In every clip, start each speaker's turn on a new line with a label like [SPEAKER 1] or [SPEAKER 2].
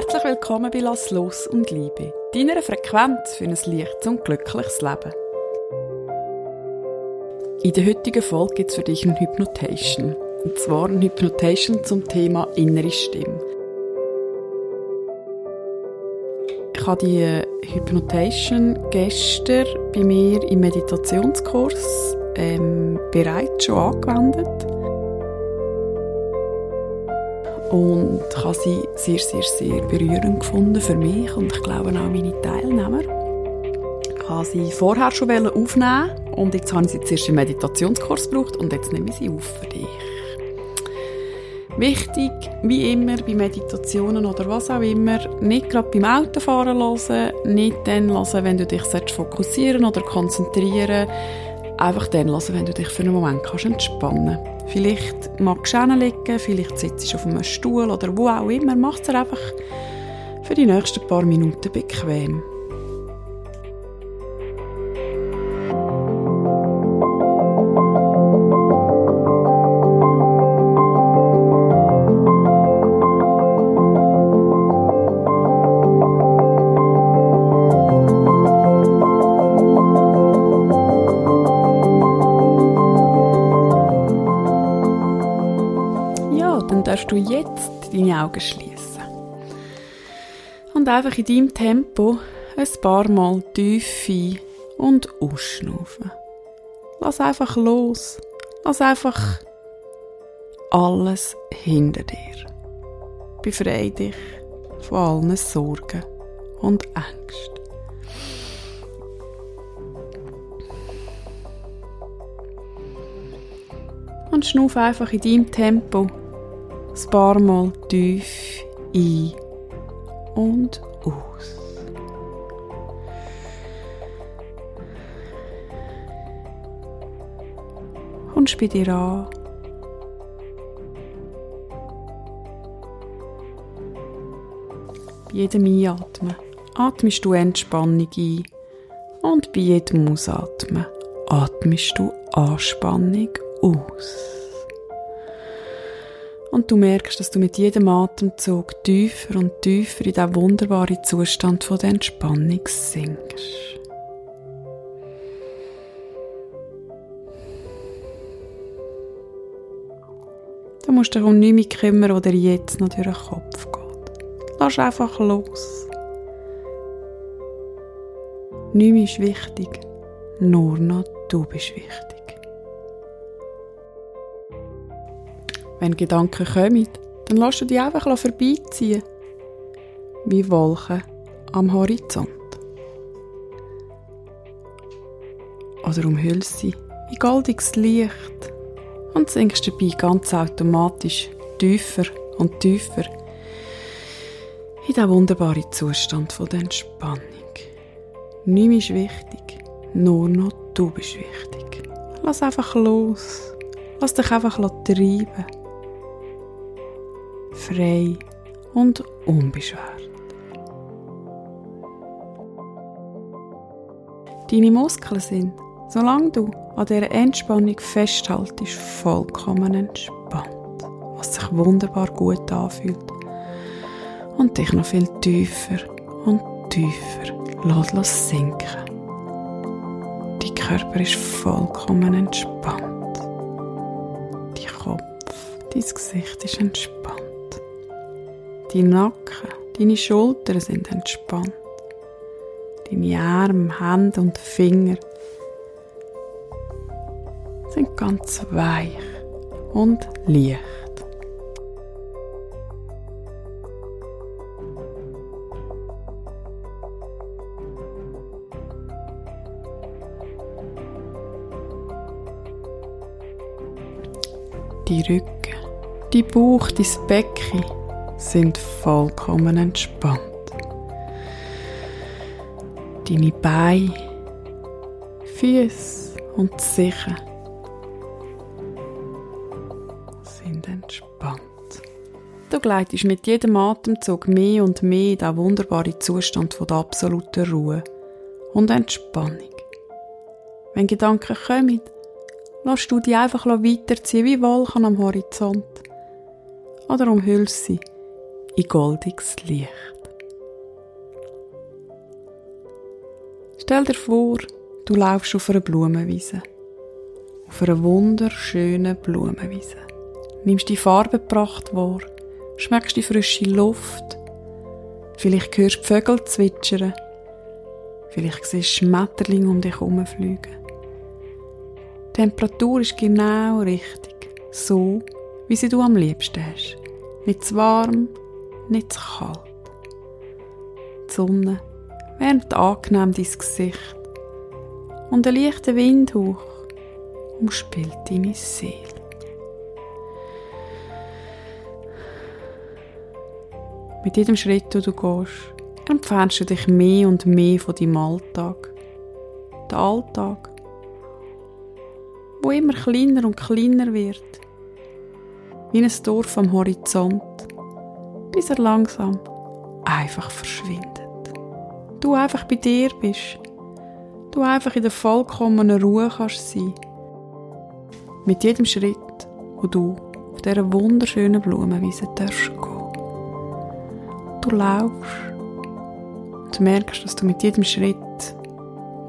[SPEAKER 1] Herzlich willkommen bei Lass los und Liebe, deiner Frequenz für ein leichtes und glückliches Leben. In der heutigen Folge gibt es für dich ein Hypnotation. Und zwar ein Hypnotation zum Thema innere Stimme. Ich habe die Hypnotation gestern bei mir im Meditationskurs ähm, bereits schon angewendet und habe sie sehr, sehr, sehr berührend gefunden für mich und ich glaube auch meine Teilnehmer. Ich habe sie vorher schon aufnehmen und jetzt habe ich sie zuerst im Meditationskurs gebraucht und jetzt nehme ich sie auf für dich. Wichtig, wie immer bei Meditationen oder was auch immer, nicht gerade beim Autofahren hören, nicht dann hören, wenn du dich fokussieren oder konzentrieren Einfach dann hören, wenn du dich für einen Moment kannst entspannen kannst. Vielleicht magst du liegen, vielleicht sitzt du auf einem Stuhl oder wo auch immer. Mach es einfach für die nächsten paar Minuten bequem. Augen schließen. Und einfach in deinem Tempo ein paar Mal tief ein- und ausschnaufen. Lass einfach los. Lass einfach alles hinter dir. Befreie dich von allen Sorgen und Ängsten. Und schnuff einfach in deinem Tempo ein paar Mal tief ein und aus. Kommst bei dir an. Bei jedem Einatmen atmest du Entspannung ein und bei jedem Ausatmen atmest du Anspannung aus. Und du merkst, dass du mit jedem Atemzug tiefer und tiefer in diesen wunderbaren Zustand von der Entspannung sinkst. Du musst dich um nichts mehr kümmern, was dir jetzt noch durch den Kopf geht. Lass einfach los. Nichts ist wichtig, nur noch du bist wichtig. Wenn Gedanken kommen, dann lass du die einfach vorbeiziehen. Wie Wolken am Horizont. Oder umhüllst sie in goldiges Licht und sinkst dabei ganz automatisch tiefer und tiefer in diesen wunderbaren Zustand der Entspannung. Nichts ist wichtig, nur noch du bist wichtig. Lass einfach los. Lass dich einfach treiben frei und unbeschwert. Deine Muskeln sind, solange du an dieser Entspannung festhaltest, vollkommen entspannt, was sich wunderbar gut anfühlt und dich noch viel tiefer und tiefer lässt sinken. Dein Körper ist vollkommen entspannt. Dein Kopf, dein Gesicht ist entspannt. Dein Nacken, deine Schultern sind entspannt. Deine Arme, Hände und Finger sind ganz weich und leicht. Die Rücken, die Bauch, dein Becken sind vollkommen entspannt. Deine Beine, Füße und Sicher sind entspannt. Du gleitest mit jedem Atemzug mehr und mehr in diesen wunderbaren Zustand von der absoluten Ruhe und Entspannung. Wenn Gedanken kommen, lass du die einfach weiterziehen wie Wolken am Horizont oder umhüllst sie in goldiges Licht. Stell dir vor, du laufst auf einer Blumenwiese. Auf einer wunderschönen Blumenwiese. Nimmst die Farbenpracht wahr, schmeckst die frische Luft, vielleicht hörst du Vögel zwitschern, vielleicht siehst du Schmetterlinge um dich herumfliegen. Die Temperatur ist genau richtig, so wie sie du am liebsten hast. Nicht zu warm, nicht zu kalt. Die Sonne wärmt angenehm dein Gesicht und ein leichter Windhauch umspielt deine Seele. Mit jedem Schritt, den du gehst, entfernst du dich mehr und mehr von deinem Alltag. Der Alltag, wo immer kleiner und kleiner wird, wie ein Dorf am Horizont, bis er langsam einfach verschwindet. Du einfach bei dir bist, du einfach in der vollkommenen Ruhe kannst sein. Mit jedem Schritt, wo du auf dieser wunderschönen Blumenwiese darfst gehen. Du laufst und merkst, dass du mit jedem Schritt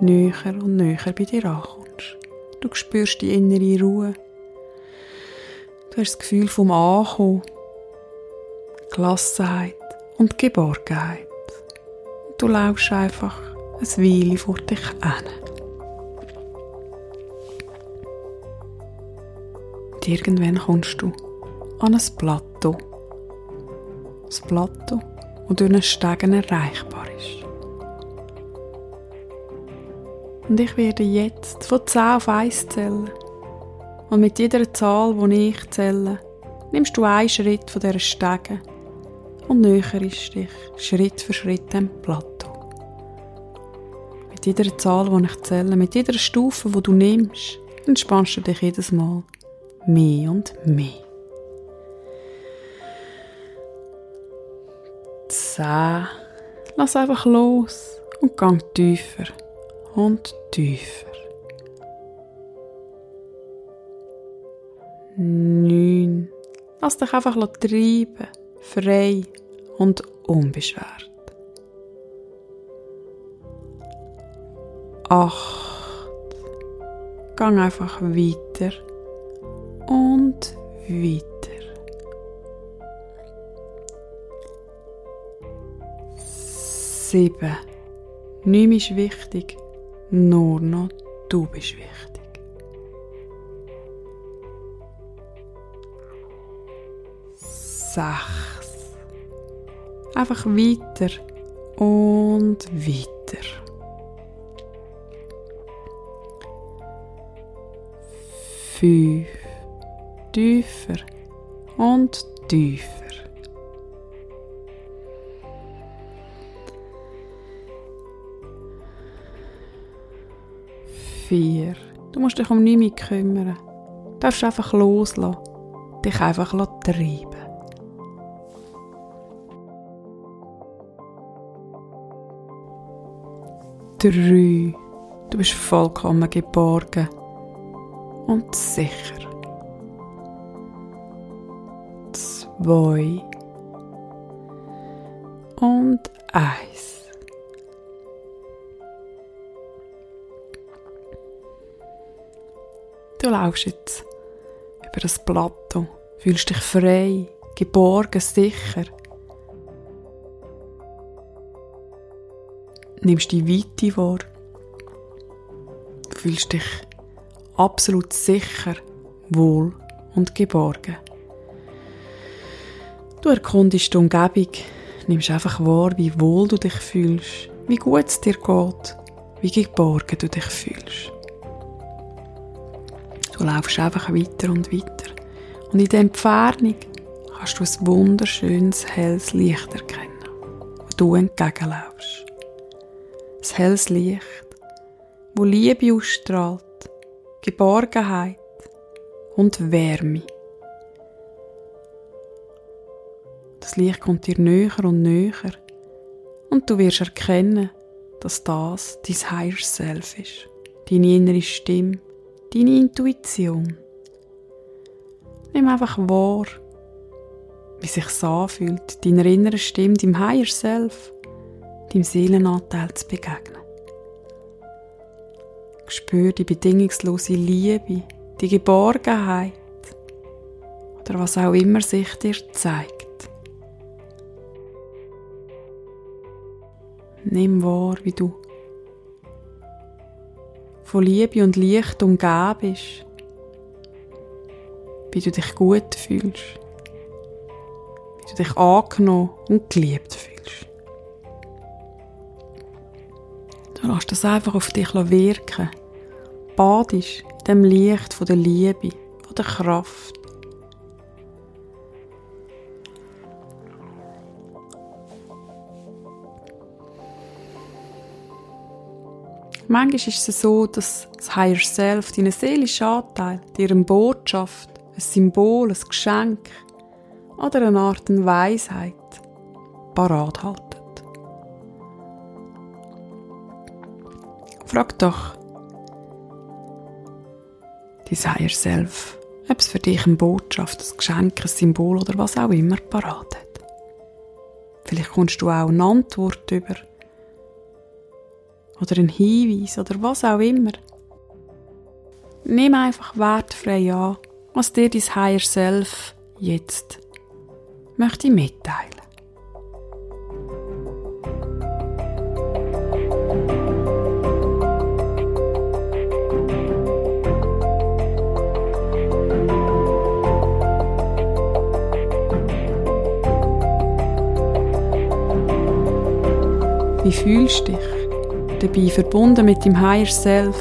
[SPEAKER 1] näher und näher bei dir ankommst. Du spürst die innere Ruhe. Du hast das Gefühl vom Ankommen, Gelassenheit und Geborgenheit. Du laufst einfach ein Weile vor dich hin. Und irgendwann kommst du an ein Plateau. Ein Plateau, das durch einen Stegen erreichbar ist. Und ich werde jetzt von 10 auf 1 zählen. Und mit jeder Zahl, die ich zähle, nimmst du einen Schritt von dieser Stege und näher ist dich Schritt für Schritt dem Plateau. Mit jeder Zahl, die ich zähle, mit jeder Stufe, die du nimmst, entspannst du dich jedes Mal mehr und mehr. Zehn. Lass einfach los und gang tiefer und tiefer. Neun. Lass dich einfach treiben, frei und unbeschwert. Acht. Gang einfach weiter und weiter. Sieben. Nichts ist wichtig, nur noch du bist wichtig. Sechs. Einfach weiter und weiter. Fünf. Tiefer und tiefer. Vier. Du musst dich um nichts kümmern. Du darfst einfach loslassen. Dich einfach treiben. Drei. Du bist vollkommen geborgen und sicher. Zwei und eins. Du laufst jetzt über das Plateau, fühlst dich frei, geborgen, sicher. Nimmst die Weite wahr. Fühlst dich absolut sicher, wohl und geborgen. Du erkundest die Umgebung, nimmst einfach wahr, wie wohl du dich fühlst, wie gut es dir geht, wie geborgen du dich fühlst. Du laufst einfach weiter und weiter. Und in der Entfernung kannst du ein wunderschönes, helles Licht erkennen, wo du entgegenlaufst. Ein helles Licht, wo Liebe ausstrahlt, Geborgenheit und Wärme. Das Licht kommt dir näher und näher und du wirst erkennen, dass das dein Higher Self ist, deine innere Stimme, deine Intuition. Nimm einfach wahr, wie sich's anfühlt, deiner inneren Stimme, deinem Higher Self, deinem Seelenanteil zu begegnen. Spür die bedingungslose Liebe, die Geborgenheit oder was auch immer sich dir zeigt. Nimm wahr, wie du von Liebe und Licht umgeben bist, wie du dich gut fühlst, wie du dich angenommen und geliebt fühlst. Lässt das einfach auf dich wirken. Badest in dem Licht der Liebe, der Kraft. Manchmal ist es so, dass das Higher Self, dein seelischer Anteil, dir eine Botschaft, ein Symbol, ein Geschenk oder eine Art Weisheit parat haltet. Frag doch dein Higher Self, ob es für dich eine Botschaft, ein Geschenk, ein Symbol oder was auch immer parat hat. Vielleicht kommst du auch eine Antwort über oder ein Hinweis oder was auch immer. Nimm einfach wertfrei an, was dir dein Higher Self jetzt möchte mitteilen. Wie fühlst du dich? dabei verbunden mit dem Higher Self.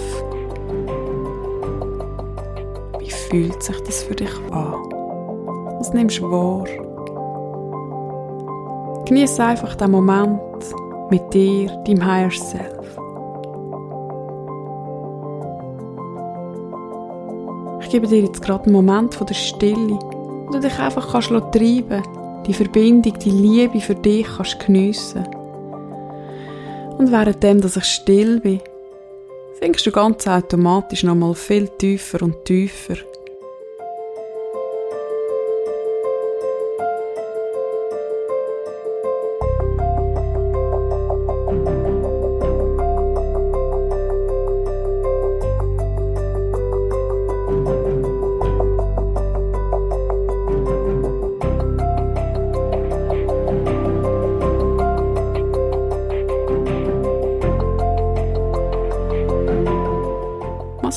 [SPEAKER 1] Wie fühlt sich das für dich an? Was nimmst du wahr? Genieße einfach den Moment mit dir, deinem Higher Self. Ich gebe dir jetzt gerade einen Moment von der Stille, wo du dich einfach kannst treiben die Verbindung, die Liebe für dich kannst geniessen und währenddem, dass ich still bin, sinkst du ganz automatisch nochmal viel tiefer und tiefer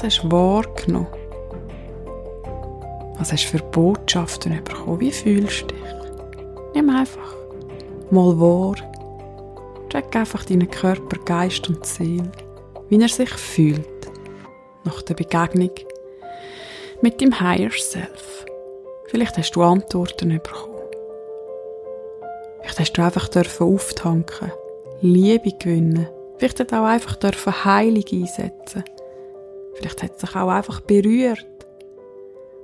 [SPEAKER 1] Was hast du wahrgenommen? Was hast du für Botschaften bekommen? Wie fühlst du dich? Nimm einfach mal wahr. Check einfach deinen Körper, Geist und Seele, wie er sich fühlt nach der Begegnung mit dem Higher Self. Vielleicht hast du Antworten bekommen. Vielleicht hast du einfach auftanken, Liebe gewinnen. Vielleicht auch einfach Heilung einsetzen. Vielleicht hat es sich auch einfach berührt.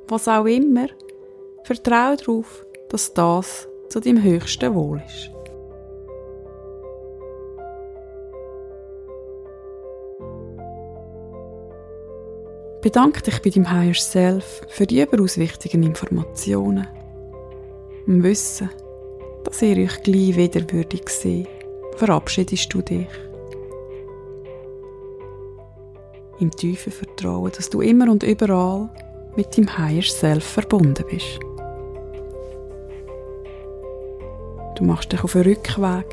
[SPEAKER 1] Was auch immer, vertraue darauf, dass das zu deinem höchsten Wohl ist. Bedanke dich bei deinem Higher Self für die überaus wichtigen Informationen. Im Wissen, dass ihr euch gleich wieder würdig sehen, verabschiedest du dich. Im tiefen Vertrauen, dass du immer und überall mit dem Higher Self verbunden bist. Du machst dich auf einen Rückweg.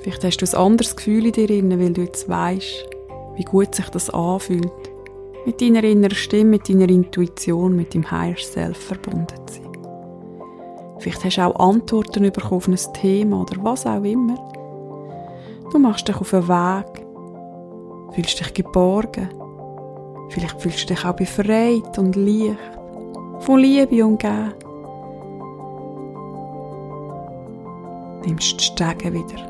[SPEAKER 1] Vielleicht hast du ein anderes Gefühl in dir, weil du jetzt weißt, wie gut sich das anfühlt, mit deiner inneren Stimme, mit deiner Intuition, mit dem Higher Self verbunden zu sein. Vielleicht hast du auch Antworten bekommen auf ein Thema oder was auch immer. Du machst dich auf einen Weg, fühlst dich geborgen. Vielleicht fühlst du dich auch befreit und leicht, von Liebe umgeben. Nimmst die Stege wieder.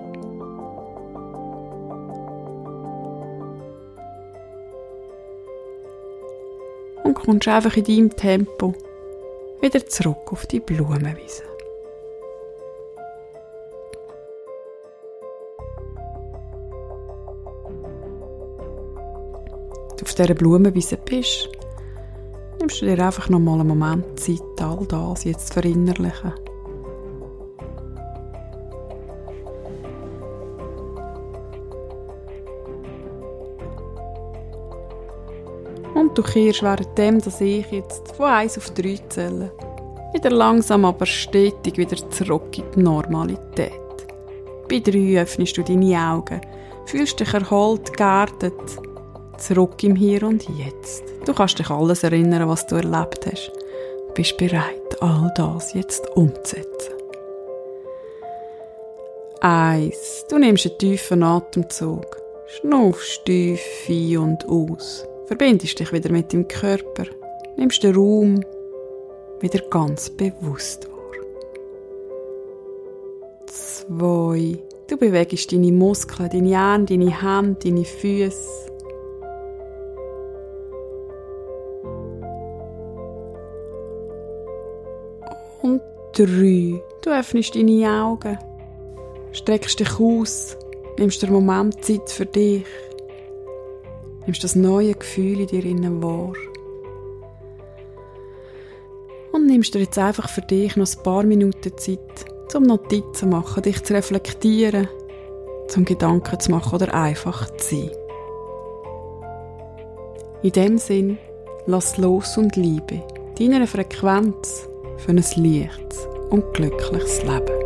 [SPEAKER 1] Und kommst einfach in deinem Tempo wieder zurück auf die Blumenwiese. du auf dieser Blumenwiese bist, nimmst du dir einfach noch mal einen Moment Zeit, all das jetzt zu verinnerlichen. Und du kehrst währenddem, dass ich jetzt von 1 auf 3 zähle, wieder langsam aber stetig wieder zurück in die Normalität. Bei 3 öffnest du deine Augen, fühlst dich erholt, geerdet, zurück im Hier und Jetzt. Du kannst dich alles erinnern, was du erlebt hast. Bist bereit, all das jetzt umzusetzen. Eins. Du nimmst einen tiefen Atemzug. Schnuffst tief ein und aus. Verbindest dich wieder mit dem Körper. Nimmst den Raum wieder ganz bewusst wahr. Zwei. Du bewegst deine Muskeln, deine Arme, deine Hände, deine Füße. Und drei. Du öffnest deine Augen, streckst dich aus, nimmst den Moment Zeit für dich, nimmst das neue Gefühl in dir innen wahr. Und nimmst dir jetzt einfach für dich noch ein paar Minuten Zeit, zum Notizen zu machen, dich zu reflektieren, zum Gedanken zu machen oder einfach zu sein. In dem Sinn, lass los und liebe deiner Frequenz für ein leichtes und glückliches Leben.